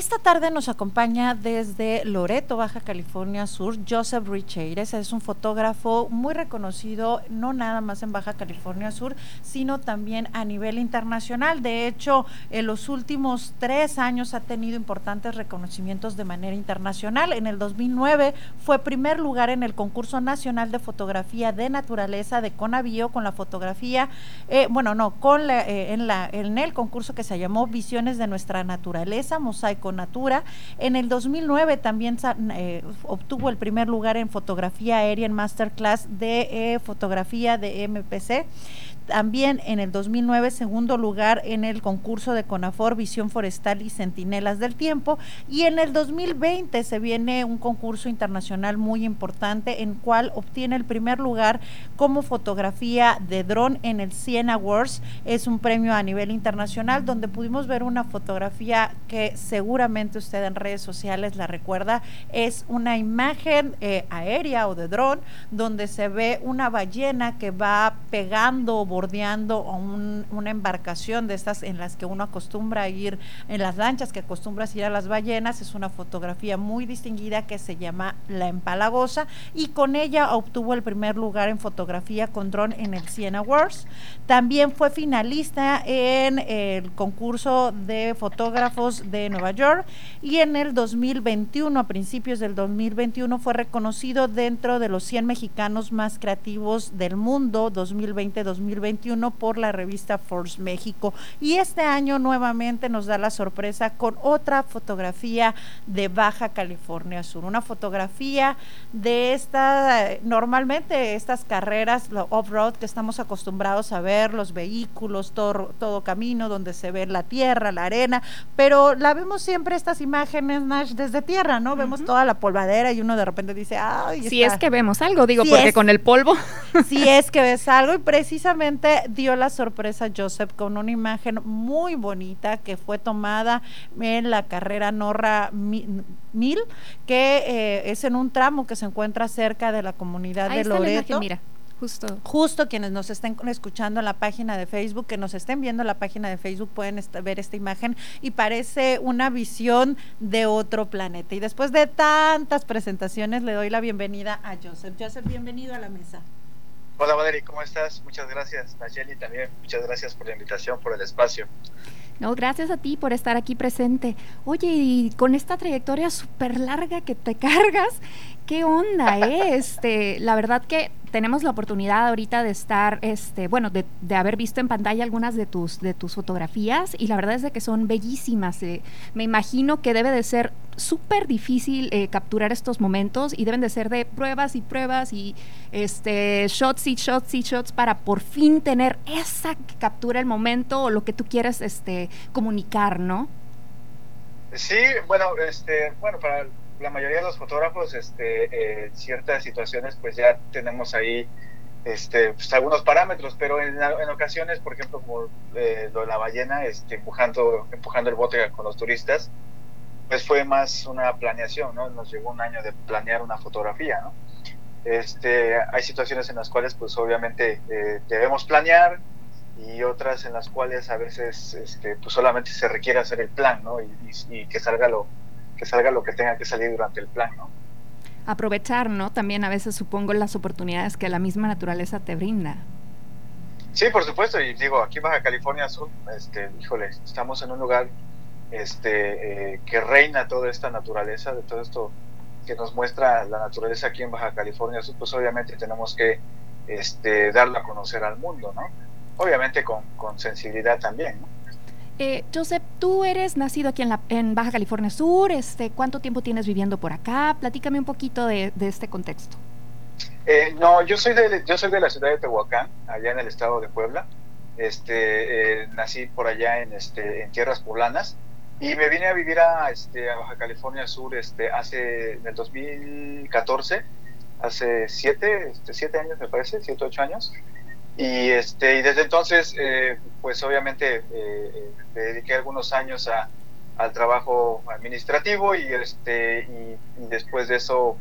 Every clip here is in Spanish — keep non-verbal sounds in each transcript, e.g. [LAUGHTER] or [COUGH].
Esta tarde nos acompaña desde Loreto, Baja California Sur, Joseph Richeires. Es un fotógrafo muy reconocido, no nada más en Baja California Sur, sino también a nivel internacional. De hecho, en los últimos tres años ha tenido importantes reconocimientos de manera internacional. En el 2009 fue primer lugar en el concurso nacional de fotografía de naturaleza de Conavío con la fotografía, eh, bueno, no, con la, eh, en, la, en el concurso que se llamó Visiones de nuestra naturaleza, mosaico con Natura. En el 2009 también eh, obtuvo el primer lugar en fotografía aérea en Masterclass de eh, fotografía de MPC. También en el 2009, segundo lugar en el concurso de CONAFOR, Visión Forestal y Centinelas del Tiempo. Y en el 2020 se viene un concurso internacional muy importante en cual obtiene el primer lugar como fotografía de dron en el Siena Awards. Es un premio a nivel internacional donde pudimos ver una fotografía que seguramente usted en redes sociales la recuerda. Es una imagen eh, aérea o de dron donde se ve una ballena que va pegando, bordeando una embarcación de estas en las que uno acostumbra a ir, en las lanchas que acostumbras ir a las ballenas, es una fotografía muy distinguida que se llama La Empalagosa y con ella obtuvo el primer lugar en fotografía con dron en el Siena Awards. También fue finalista en el concurso de fotógrafos de Nueva York y en el 2021, a principios del 2021, fue reconocido dentro de los 100 mexicanos más creativos del mundo 2020-2021 por la revista Force México. Y este año nuevamente nos da la sorpresa con otra fotografía de Baja California Sur, una fotografía de esta, normalmente estas carreras off-road que estamos acostumbrados a ver, los vehículos, todo, todo camino donde se ve la tierra, la arena, pero la vemos siempre estas imágenes, Nash, desde tierra, ¿no? Vemos toda la polvadera y uno de repente dice, ay, si es que vemos algo, digo, porque con el polvo. [LAUGHS] Si es que ves algo y precisamente dio la sorpresa Joseph con una imagen muy bonita que fue tomada en la carrera Norra Mil, que eh, es en un tramo que se encuentra cerca de la comunidad de Loreto. mira. Justo. Justo quienes nos estén escuchando en la página de Facebook, que nos estén viendo en la página de Facebook, pueden ver esta imagen y parece una visión de otro planeta. Y después de tantas presentaciones, le doy la bienvenida a Joseph. Joseph, bienvenido a la mesa. Hola Valerie, ¿cómo estás? Muchas gracias. Nayeli también, muchas gracias por la invitación, por el espacio. No, gracias a ti por estar aquí presente. Oye, y con esta trayectoria súper larga que te [LAUGHS] cargas, ¿qué onda? Eh? Este, la verdad que tenemos la oportunidad ahorita de estar, este, bueno, de, haber visto en pantalla algunas de tus, de tus fotografías y la verdad es de que son bellísimas. Eh. Me imagino que debe de ser súper difícil eh, capturar estos momentos y deben de ser de pruebas y pruebas y este, shots y shots y shots para por fin tener esa captura el momento o lo que tú quieres este, comunicar, ¿no? Sí, bueno, este, bueno, para la mayoría de los fotógrafos, este, eh, ciertas situaciones, pues ya tenemos ahí este, pues, algunos parámetros, pero en, ocasiones, por ejemplo, como eh, lo de la ballena, este, empujando, empujando el bote con los turistas, pues fue más una planeación, ¿no? Nos llevó un año de planear una fotografía, ¿no? Este, hay situaciones en las cuales, pues obviamente eh, debemos planear y otras en las cuales a veces, este, pues solamente se requiere hacer el plan, ¿no? y que salga lo, que salga lo que tenga que salir durante el plan, ¿no? Aprovechar, ¿no? También a veces supongo las oportunidades que la misma naturaleza te brinda. Sí, por supuesto, y digo, aquí en Baja California Sur, este, híjole, estamos en un lugar este, eh, que reina toda esta naturaleza, de todo esto que nos muestra la naturaleza aquí en Baja California Sur, pues obviamente tenemos que este, darla a conocer al mundo, ¿no? Obviamente con, con sensibilidad también, ¿no? Eh, Joseph, tú eres nacido aquí en, la, en, Baja California Sur. Este, ¿Cuánto tiempo tienes viviendo por acá? Platícame un poquito de, este contexto. Eh, no, yo soy, de, yo soy de la ciudad de Tehuacán, allá en el estado de Puebla. Este, eh, nací por allá en, este, en tierras poblanas y me vine a vivir a, este, a Baja California Sur este, hace, en el 2014, hace siete, este, siete años me parece, siete, ocho años. Y, este, y desde entonces, eh, pues obviamente eh, eh, me dediqué algunos años a, al trabajo administrativo y, este, y, después de eso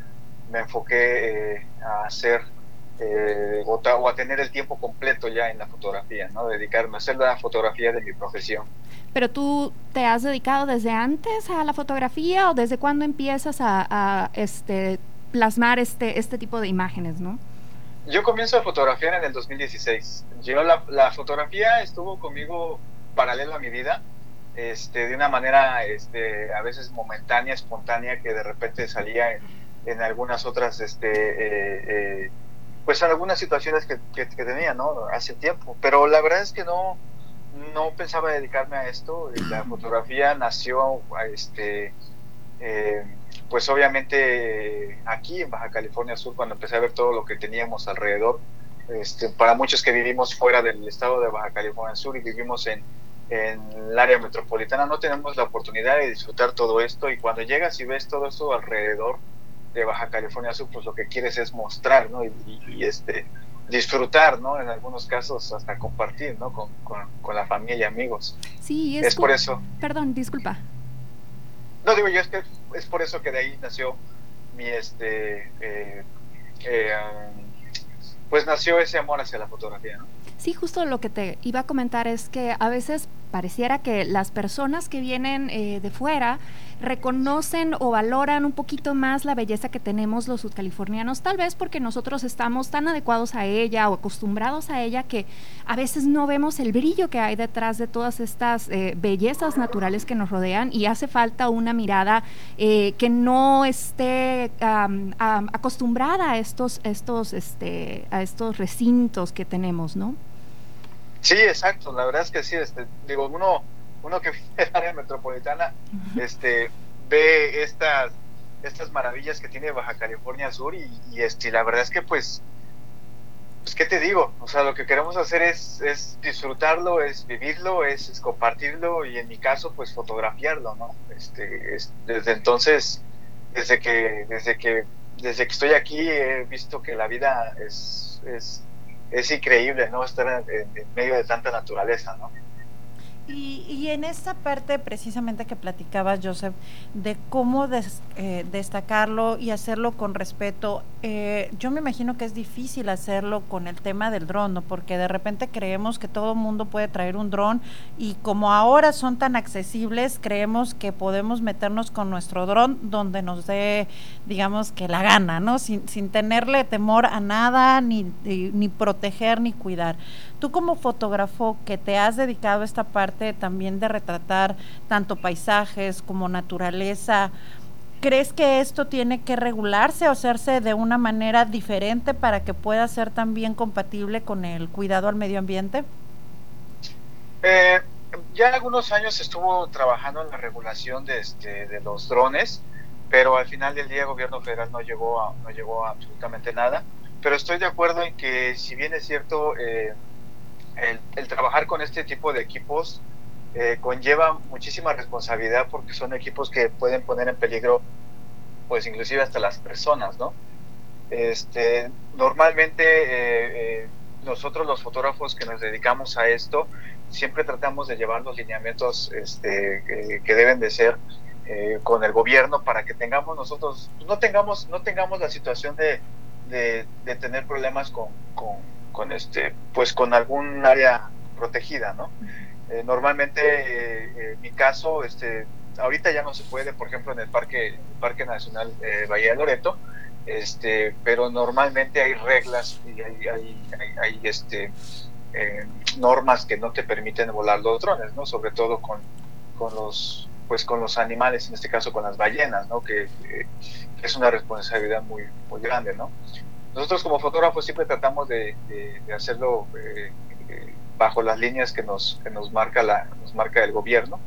me enfoqué a hacer eh, o, a tener el tiempo completo ya en la fotografía, ¿no? Dedicarme a hacer la fotografía de mi profesión. Pero tú te has dedicado desde antes a la fotografía o desde cuándo empiezas a, este, plasmar este, este tipo de imágenes, ¿no? Yo comienzo a fotografiar en el 2016. Yo la, la fotografía estuvo conmigo paralelo a mi vida, este, de una manera este, a veces momentánea, espontánea, que de repente salía en, en algunas otras este, eh, eh, pues algunas situaciones que, que, tenía, ¿no? Hace tiempo. Pero la verdad es que no, no pensaba dedicarme a esto. La fotografía nació, este, eh, pues obviamente aquí en Baja California Sur, cuando empecé a ver todo lo que teníamos alrededor. Este, para muchos que vivimos fuera del estado de Baja California Sur y vivimos en, en el área metropolitana, no tenemos la oportunidad de disfrutar todo esto y cuando llegas y ves todo esto alrededor, de Baja California Sur, pues lo que quieres es mostrar, ¿no? Y, este, disfrutar, ¿no? En algunos casos hasta compartir, ¿no? Con, con, la familia y amigos. Sí, es, por eso. Perdón, disculpa. No, digo yo, es que es por eso que de ahí nació mi, este, eh, eh, pues nació ese amor hacia la fotografía, ¿no? Sí, justo lo que te iba a comentar es que a veces pareciera que las personas que vienen eh, de fuera reconocen o valoran un poquito más la belleza que tenemos los sudcalifornianos, tal vez porque nosotros estamos tan adecuados a ella o acostumbrados a ella que a veces no vemos el brillo que hay detrás de todas estas eh, bellezas naturales que nos rodean y hace falta una mirada eh, que no esté acostumbrada a estos, estos, este, a estos recintos que tenemos, ¿no? Sí, exacto, la verdad es que sí, este, digo, uno, uno que [LAUGHS] vive en el área metropolitana, este, ve estas, estas maravillas que tiene Baja California Sur y, este, la verdad es que pues, pues, ¿qué te digo? O sea, lo que queremos hacer es, es disfrutarlo, es vivirlo, es, compartirlo y en mi caso, pues fotografiarlo, ¿no? Este, desde entonces, desde que, desde que, desde que estoy aquí he visto que la vida es, es es increíble, ¿no? Estar en, medio de tanta naturaleza, ¿no? Y, en esta parte precisamente que platicabas, Joseph, de cómo eh, destacarlo y hacerlo con respeto, eh, yo me imagino que es difícil hacerlo con el tema del dron, ¿no? Porque de repente creemos que todo mundo puede traer un dron y como ahora son tan accesibles, creemos que podemos meternos con nuestro dron donde nos dé, digamos, que la gana, ¿no? Sin, sin tenerle temor a nada, ni, ni proteger, ni cuidar. Tú como fotógrafo que te has dedicado a esta parte también de retratar tanto paisajes como naturaleza, ¿crees que esto tiene que regularse o hacerse de una manera diferente para que pueda ser también compatible con el cuidado al medio ambiente? Eh, ya algunos años estuvo trabajando en la regulación de, este, de los drones, pero al final del día el gobierno federal no llegó a, no llegó a absolutamente nada. Pero estoy de acuerdo en que si bien es cierto, eh, el, trabajar con este tipo de equipos eh, conlleva muchísima responsabilidad porque son equipos que pueden poner en peligro, pues inclusive hasta las personas, ¿no? Este, normalmente eh, eh, nosotros los fotógrafos que nos dedicamos a esto siempre tratamos de llevar los lineamientos este, que deben de ser con el gobierno para que tengamos nosotros no tengamos no tengamos la situación de, de, tener problemas con con este pues con algún área protegida no eh, normalmente eh, en mi caso este ahorita ya no se puede por ejemplo en el parque parque nacional eh, Bahía de Loreto este pero normalmente hay reglas y hay, hay, este normas que no te permiten volar los drones no sobre todo con, con los pues con los animales en este caso con las ballenas no que, que es una responsabilidad muy muy grande no nosotros como fotógrafos siempre tratamos de, hacerlo eh, eh, bajo las líneas que nos, que nos, marca la, nos marca el gobierno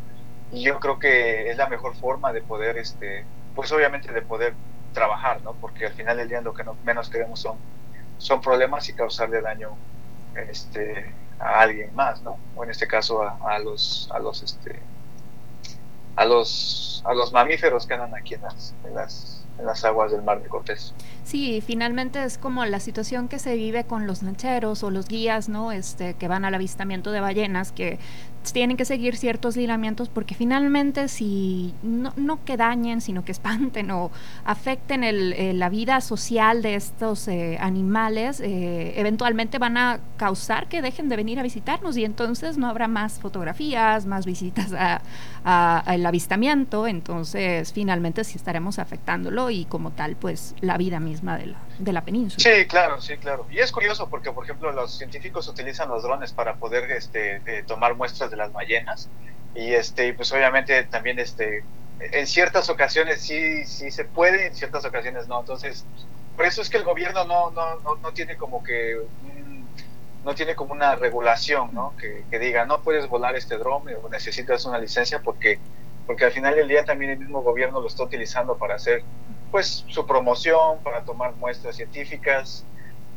y yo creo que es la mejor forma de poder, este, pues obviamente de poder trabajar, ¿no? Porque al final del día lo que menos queremos son, problemas y causarle daño este, a alguien más, ¿no? O en este caso a, los, a los, este, a los, a los mamíferos que andan aquí en las en las aguas del mar de Cortés. Sí, finalmente es como la situación que se vive con los lancheros o los guías, ¿no? Este, que van al avistamiento de ballenas, que tienen que seguir ciertos lineamientos porque finalmente si no, no que dañen, sino que espanten o afecten el, eh, la vida social de estos eh, animales, eh, eventualmente van a causar que dejen de venir a visitarnos y entonces no habrá más fotografías, más visitas al avistamiento, entonces finalmente sí estaremos afectándolo y como tal pues la vida misma de la, de la península. Sí, claro, sí, claro. Y es curioso porque por ejemplo los científicos utilizan los drones para poder este, tomar muestras de las ballenas y este pues obviamente también este en ciertas ocasiones sí sí se puede en ciertas ocasiones no entonces por eso es que el gobierno no no, no, tiene como que no tiene como una regulación ¿no? que, que, diga no puedes volar este drone o necesitas una licencia porque porque al final del día también el mismo gobierno lo está utilizando para hacer pues su promoción para tomar muestras científicas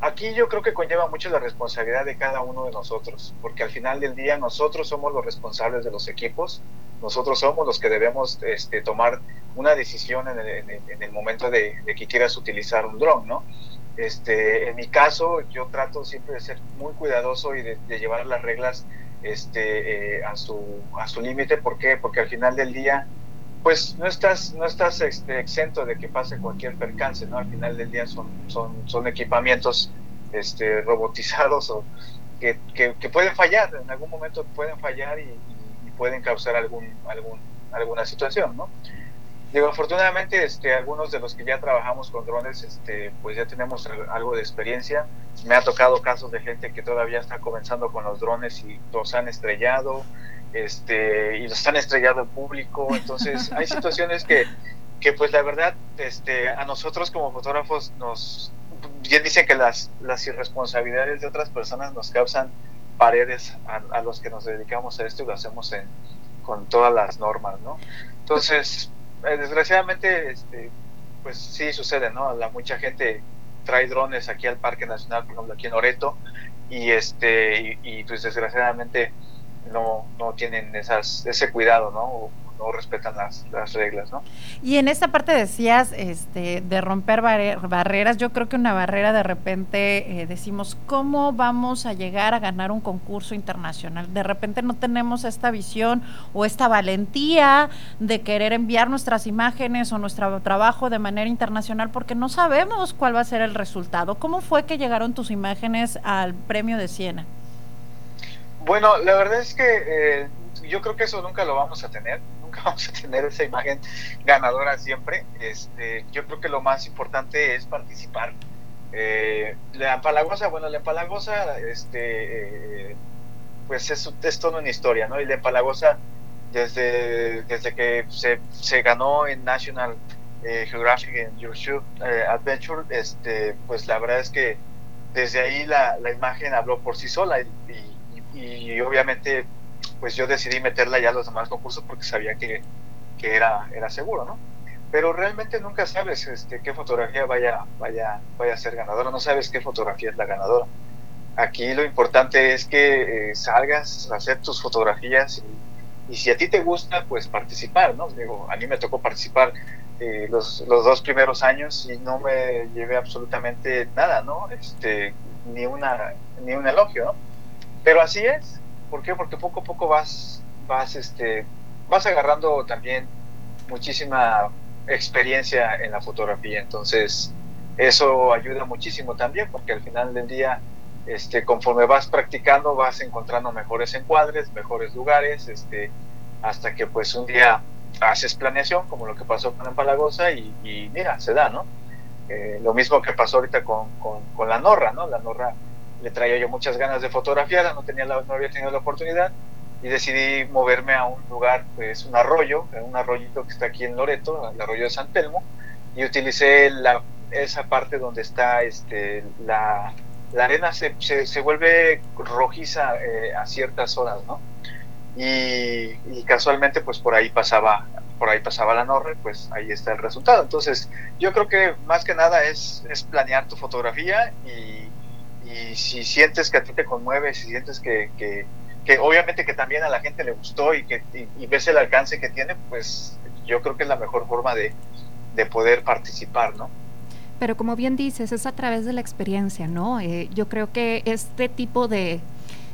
Aquí yo creo que conlleva mucho la responsabilidad de cada uno de nosotros, porque al final del día nosotros somos los responsables de los equipos, nosotros somos los que debemos este, tomar una decisión en el, momento de, que quieras utilizar un dron, ¿no? Este, en mi caso, yo trato siempre de ser muy cuidadoso y de, llevar las reglas este, eh, a su, a su límite. ¿Por qué? Porque al final del día pues no estás, no estás este, exento de que pase cualquier percance, ¿no? Al final del día son, son, son equipamientos este, [LAUGHS] robotizados o que, que, pueden fallar, en algún momento pueden fallar y, pueden causar algún, algún, alguna situación, ¿no? Digo, afortunadamente, este, algunos de los que ya trabajamos con drones, este, pues ya tenemos algo de experiencia. Me ha tocado casos de gente que todavía está comenzando con los drones y los han estrellado, este, y los han estrellado en público. Entonces, [LAUGHS] hay situaciones que, que, pues la verdad, este, a nosotros como fotógrafos nos, bien dicen que las, las irresponsabilidades de otras personas nos causan paredes a, los que nos dedicamos a esto y lo hacemos en, con todas las normas, ¿no? Entonces, eh, desgraciadamente, este, pues sí sucede, ¿no? La, mucha gente trae drones aquí al Parque Nacional, por ejemplo, aquí en Oreto, y este, y pues desgraciadamente no, no tienen esas, ese cuidado, ¿no? No respetan las, las, reglas, ¿no? Y en esta parte decías este, de romper barreras, yo creo que una barrera de repente eh, decimos, ¿cómo vamos a llegar a ganar un concurso internacional? De repente no tenemos esta visión o esta valentía de querer enviar nuestras imágenes o nuestro trabajo de manera internacional porque no sabemos cuál va a ser el resultado. ¿Cómo fue que llegaron tus imágenes al premio de Siena? Bueno, la verdad es que eh, yo creo que eso nunca lo vamos a tener, [LAUGHS] vamos a tener esa imagen ganadora siempre. Este, yo creo que lo más importante es participar. Eh, la empalagosa, bueno, la empalagosa, este, eh, pues es, es toda una historia, ¿no? Y la empalagosa, desde, desde que se, se ganó en National Geographic en Your Adventure, este, pues la verdad es que desde ahí la, la imagen habló por sí sola y y obviamente pues yo decidí meterla ya a los demás concursos porque sabía que, que era, era seguro, ¿no? Pero realmente nunca sabes este, qué fotografía vaya, vaya, vaya a ser ganadora, no sabes qué fotografía es la ganadora. Aquí lo importante es que eh, salgas hacer tus fotografías y, y, si a ti te gusta, pues participar, ¿no? Digo, a mí me tocó participar eh, los, los, dos primeros años y no me llevé absolutamente nada, ¿no? Este, ni, una, ni un elogio, ¿no? Pero así es. ¿Por qué? Porque poco a poco vas, vas, este, vas agarrando también muchísima experiencia en la fotografía. Entonces, eso ayuda muchísimo también, porque al final del día, este, conforme vas practicando, vas encontrando mejores encuadres, mejores lugares, este, hasta que pues un día haces planeación, como lo que pasó con Empalagosa, y, y mira, se da, ¿no? Eh, lo mismo que pasó ahorita con, con, con la Norra, ¿no? La Norra le traía yo muchas ganas de fotografiar, no, tenía no había tenido la oportunidad y decidí moverme a un lugar, pues un arroyo, un arroyito que está aquí en Loreto, el arroyo de San Telmo, y utilicé la, esa parte donde está este, la, la arena se, se, vuelve rojiza eh, a ciertas horas, ¿no? Y, y, casualmente pues por ahí pasaba por ahí pasaba la Norre, pues ahí está el resultado. Entonces, yo creo que más que nada es, es planear tu fotografía y y si sientes que a ti te conmueve, si sientes que, que, obviamente que también a la gente le gustó y que y, ves el alcance que tiene, pues yo creo que es la mejor forma de, de poder participar, ¿no? Pero como bien dices, es a través de la experiencia, ¿no? Eh, yo creo que este tipo de,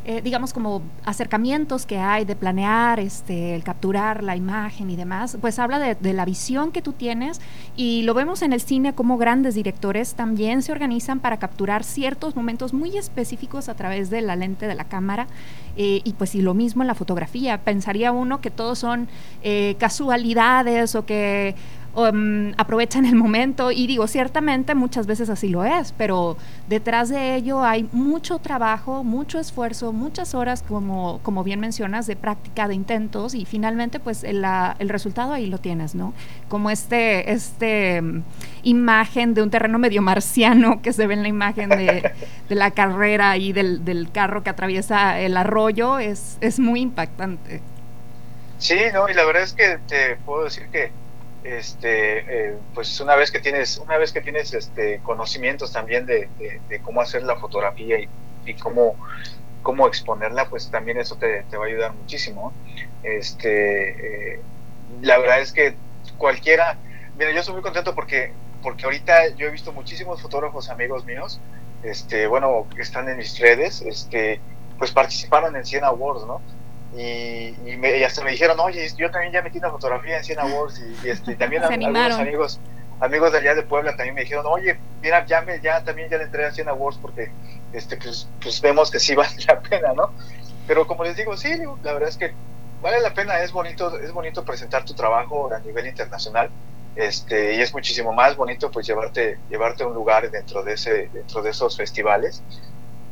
eh, digamos, como acercamientos que hay de planear, este, el capturar la imagen y demás, pues habla de, la visión que tú tienes y lo vemos en el cine como grandes directores también se organizan para capturar ciertos momentos muy específicos a través de la lente de la cámara eh, y pues y lo mismo en la fotografía. Pensaría uno que todos son eh, casualidades o que um, aprovechan el momento y digo, ciertamente muchas veces así lo es, pero detrás de ello hay mucho trabajo, mucho esfuerzo, muchas horas, como, como bien mencionas, de práctica, de intentos y finalmente pues el, el resultado ahí lo tienes, ¿no? Como este, este um, imagen de un terreno medio marciano que se ve en la imagen de, de la carrera y del, del, carro que atraviesa el arroyo es, es muy impactante. Sí, no, y la verdad es que te puedo decir que este, eh, pues una vez que tienes, una vez que tienes este, conocimientos también de, cómo hacer la fotografía y, cómo, cómo exponerla, pues también eso te, va a ayudar muchísimo. Este, eh, la verdad es que cualquiera, mira, yo estoy muy contento porque, porque ahorita yo he visto muchísimos fotógrafos amigos míos, este, bueno, que están en mis redes, este, pues participaron en 100 Awards, ¿no? Y, y, hasta me dijeron, oye, yo también ya metí una fotografía en 100 Awards y, este, también [LAUGHS] algunos amigos amigos de allá de Puebla también me dijeron, oye, mira, ya, me, ya también ya le entré a 100 Awards porque este, pues, pues vemos que sí [LAUGHS] vale la pena, ¿no? Pero como les digo, sí, la verdad es que vale la pena, es bonito, es bonito presentar tu trabajo a nivel internacional este, y es muchísimo más bonito pues llevarte, llevarte a un lugar dentro de, ese, dentro de esos festivales.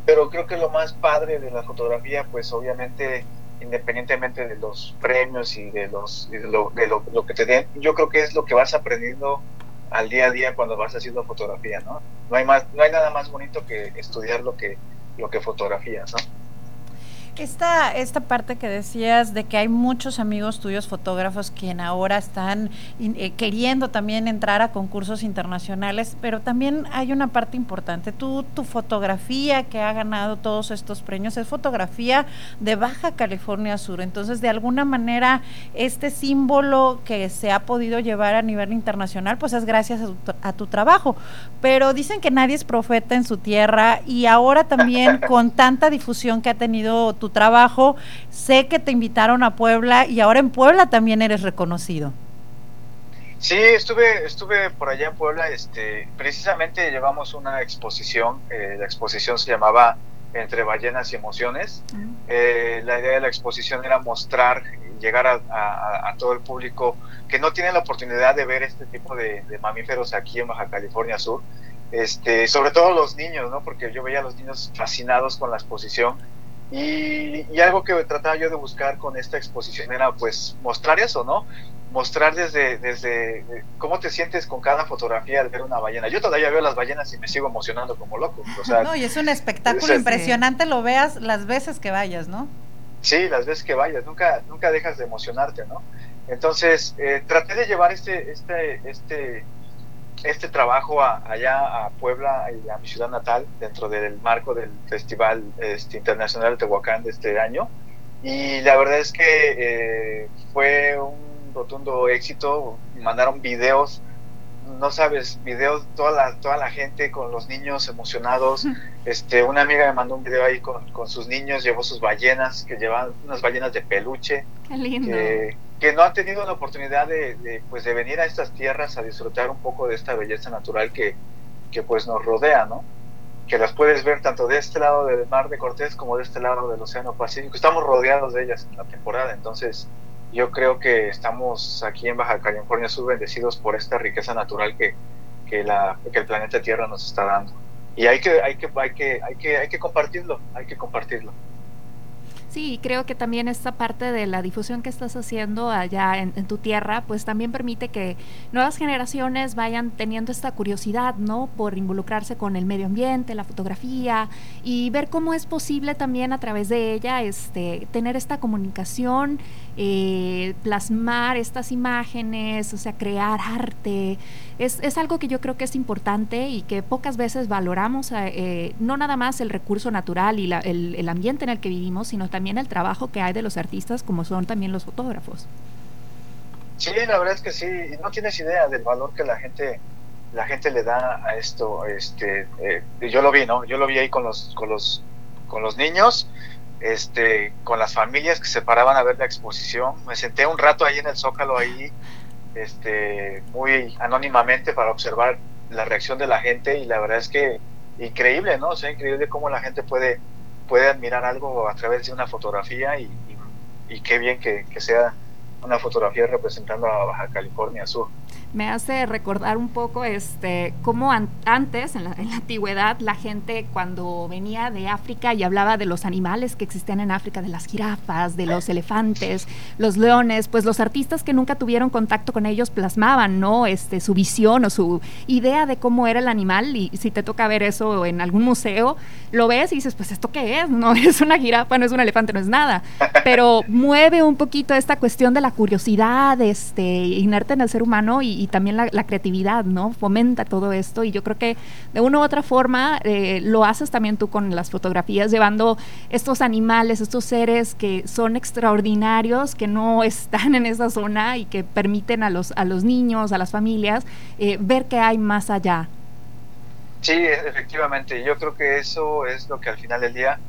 Pero creo que lo más padre de la fotografía, pues obviamente independientemente de los premios y de, los, de, lo, de lo, que te den, yo creo que es lo que vas aprendiendo al día a día cuando vas haciendo fotografía, ¿no? No hay, más, no hay nada más bonito que estudiar lo que, lo que fotografías, ¿no? Esta, esta parte que decías de que hay muchos amigos tuyos fotógrafos quien ahora están eh, queriendo también entrar a concursos internacionales, pero también hay una parte importante. Tú, tu fotografía que ha ganado todos estos premios es fotografía de Baja California Sur. Entonces, de alguna manera, este símbolo que se ha podido llevar a nivel internacional, pues es gracias a tu, a tu trabajo. Pero dicen que nadie es profeta en su tierra y ahora también [LAUGHS] con tanta difusión que ha tenido tu trabajo. Sé que te invitaron a Puebla y ahora en Puebla también eres reconocido. Sí, estuve, estuve por allá en Puebla. Este, precisamente llevamos una exposición. Eh, la exposición se llamaba Entre ballenas y emociones. Eh, la idea de la exposición era mostrar, llegar a, todo el público que no tiene la oportunidad de ver este tipo de, de mamíferos aquí en Baja California Sur. Este, sobre todo los niños, ¿no? Porque yo veía a los niños fascinados con la exposición y, algo que trataba yo de buscar con esta exposición era pues mostrar eso, ¿no? Mostrar desde, desde cómo te sientes con cada fotografía al ver una ballena. Yo todavía veo las ballenas y me sigo emocionando como loco. O sea, no, y es un espectáculo impresionante, lo veas las veces que vayas, ¿no? Sí, las veces que vayas, nunca, nunca dejas de emocionarte, ¿no? Entonces, eh, traté de llevar este, este, este, este trabajo allá a Puebla y a mi ciudad natal dentro del marco del Festival este, Internacional de Tehuacán de este año. Y la verdad es que eh, fue un rotundo éxito. Mandaron videos, no sabes, videos, toda la, toda la gente con los niños emocionados. Este, una amiga me mandó un video ahí con, con sus niños, llevó sus ballenas, que llevan unas ballenas de peluche. Lindo que no han tenido la oportunidad de, pues de venir a estas tierras a disfrutar un poco de esta belleza natural que, que pues nos rodea, ¿no? Que las puedes ver tanto de este lado del mar de Cortés como de este lado del Océano Pacífico. Estamos rodeados de ellas en la temporada, entonces yo creo que estamos aquí en Baja California Sur bendecidos por esta riqueza natural que, que, la, que el planeta Tierra nos está dando. Y hay que, hay que, hay que, hay que, hay que compartirlo, hay que compartirlo. Sí, creo que también esta parte de la difusión que estás haciendo allá en, tu tierra, pues también permite que nuevas generaciones vayan teniendo esta curiosidad, ¿no? Por involucrarse con el medio ambiente, la fotografía y ver cómo es posible también a través de ella, este, tener esta comunicación, eh, plasmar estas imágenes, o sea, crear arte es, es, algo que yo creo que es importante y que pocas veces valoramos, eh, no nada más el recurso natural y el, el, ambiente en el que vivimos, sino también el trabajo que hay de los artistas como son también los fotógrafos. Sí, la verdad es que sí, no tienes idea del valor que la gente la gente le da a esto, este, eh, yo lo vi, ¿no? Yo lo vi ahí con los, con los, con los niños este, con las familias que se paraban a ver la exposición. Me senté un rato ahí en el Zócalo, ahí, este, muy anónimamente para observar la reacción de la gente y la verdad es que increíble, ¿no? O sea, increíble cómo la gente puede, puede admirar algo a través de una fotografía y, qué bien que, que sea una fotografía representando a Baja California Sur me hace recordar un poco este cómo antes, en la, antigüedad, la gente cuando venía de África y hablaba de los animales que existían en África, de las jirafas, de los elefantes, los leones, pues los artistas que nunca tuvieron contacto con ellos plasmaban, ¿no? Este, su visión o su idea de cómo era el animal y si te toca ver eso en algún museo, lo ves y dices, pues esto qué es, no [LAUGHS] es una jirafa, no es un elefante, no es nada, pero mueve un poquito esta cuestión de la curiosidad, este, inerte en el ser humano y y también la, creatividad, ¿no? Fomenta todo esto y yo creo que de una u otra forma eh, lo haces también tú con las fotografías, llevando estos animales, estos seres que son extraordinarios, que no [LAUGHS] están en esa zona y que permiten a los, a los niños, a las familias, eh, ver que hay más allá. Sí, efectivamente, yo creo que eso es lo que al final del día,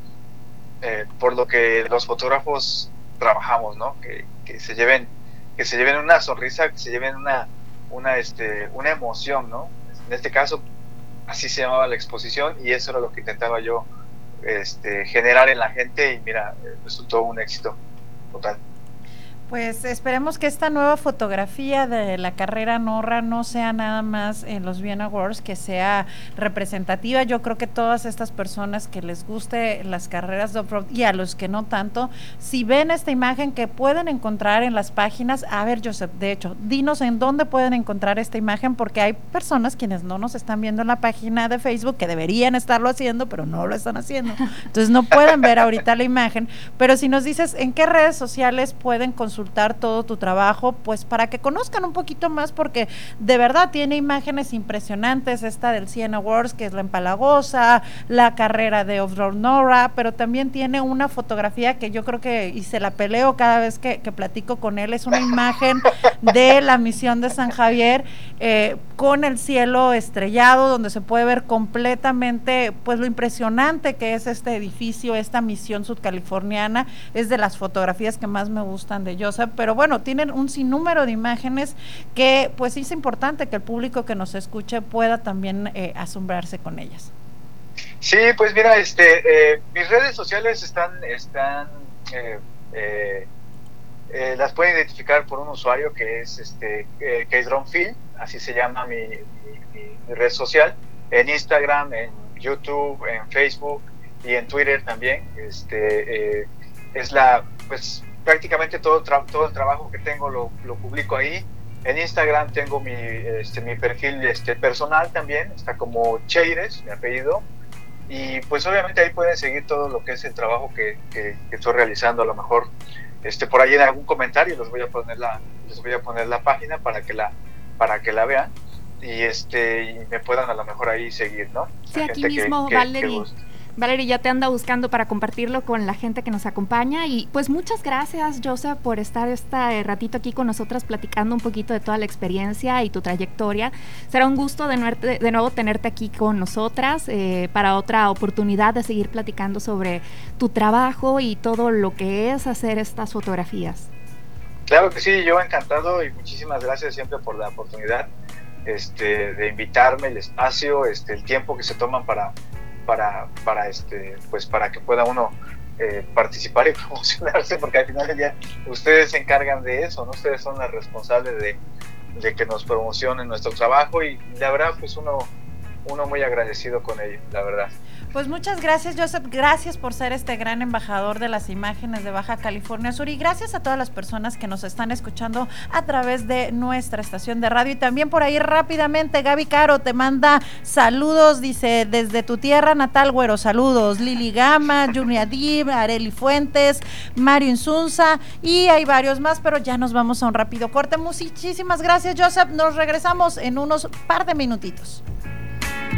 eh, por lo que los fotógrafos trabajamos, ¿no? Que, que se lleven que se lleven una sonrisa, que se lleven una, una, este, una emoción, ¿no? En este caso, así se llamaba la exposición y eso era lo que intentaba yo este, generar en la gente y mira, resultó un éxito total. Pues esperemos que esta nueva fotografía de la carrera Norra no sea nada más en los Vienna Awards, que sea representativa. Yo creo que todas estas personas que les guste las carreras de off-road y a los que no tanto, si ven esta imagen que pueden encontrar en las páginas, a ver Joseph, de hecho, dinos en dónde pueden encontrar esta imagen, porque hay personas quienes no nos están viendo en la página de Facebook que deberían estarlo haciendo, pero no lo están haciendo. [LAUGHS] Entonces no pueden ver ahorita la imagen, pero si nos dices en qué redes sociales pueden consultar todo tu trabajo, pues para que conozcan un poquito más, porque de verdad tiene imágenes impresionantes, esta del Siena Awards, que es la empalagosa, la carrera de Off-Road Nora, pero también tiene una fotografía que yo creo que, y se la peleo cada vez que, platico con él, es una imagen de la misión de San Javier eh, con el cielo estrellado, donde se puede ver completamente, pues lo impresionante que es este edificio, esta misión sudcaliforniana, es de las fotografías que más me gustan de yo pero bueno, tienen un sinnúmero de imágenes que pues es importante que el público que nos escuche pueda también eh, asombrarse con ellas. Sí, pues mira, este, eh, mis redes sociales están, están eh, las pueden identificar por un usuario que es este, Phil, así se llama mi, mi, red social, en Instagram, en YouTube, en Facebook y en Twitter también. Este, es la, pues prácticamente todo, todo el trabajo que tengo lo, lo, publico ahí. En Instagram tengo mi, este, mi perfil este, personal también, está como Cheires, mi apellido. Y pues obviamente ahí pueden seguir todo lo que es el trabajo que, que, estoy realizando. A lo mejor este, por ahí en algún comentario les voy a poner la, les voy a poner la página para que la, para que la vean y, este, y me puedan a lo mejor ahí seguir, ¿no? Sí, aquí mismo, Valerie. Valeria ya te anda buscando para compartirlo con la gente que nos acompaña. Y pues muchas gracias, Joseph, por estar este ratito aquí con nosotras platicando un poquito de toda la experiencia y tu trayectoria. Será un gusto de, nuevo tenerte aquí con nosotras eh, para otra oportunidad de seguir platicando sobre tu trabajo y todo lo que es hacer estas fotografías. Claro que sí, yo encantado y muchísimas gracias siempre por la oportunidad este, de invitarme, el espacio, este, el tiempo que se toman para para, para, este, pues para que pueda uno eh, participar y [LAUGHS] promocionarse, porque al final del día ustedes se encargan de eso, ¿no? Ustedes son los responsables de, de que nos promocionen nuestro trabajo y la verdad, pues uno, uno muy agradecido con ello, la verdad. Pues muchas gracias, Joseph. Gracias por ser este gran embajador de las imágenes de Baja California Sur y gracias a todas las personas que nos están escuchando a través de nuestra estación de radio. Y también por ahí rápidamente, Gaby Caro te manda saludos, dice desde tu tierra natal, güero, saludos. Lili Gama, Junia Dib, Areli Fuentes, Mario Insunza y hay varios más, pero ya nos vamos a un rápido corte. Muchísimas gracias, Joseph. Nos regresamos en unos par de minutitos.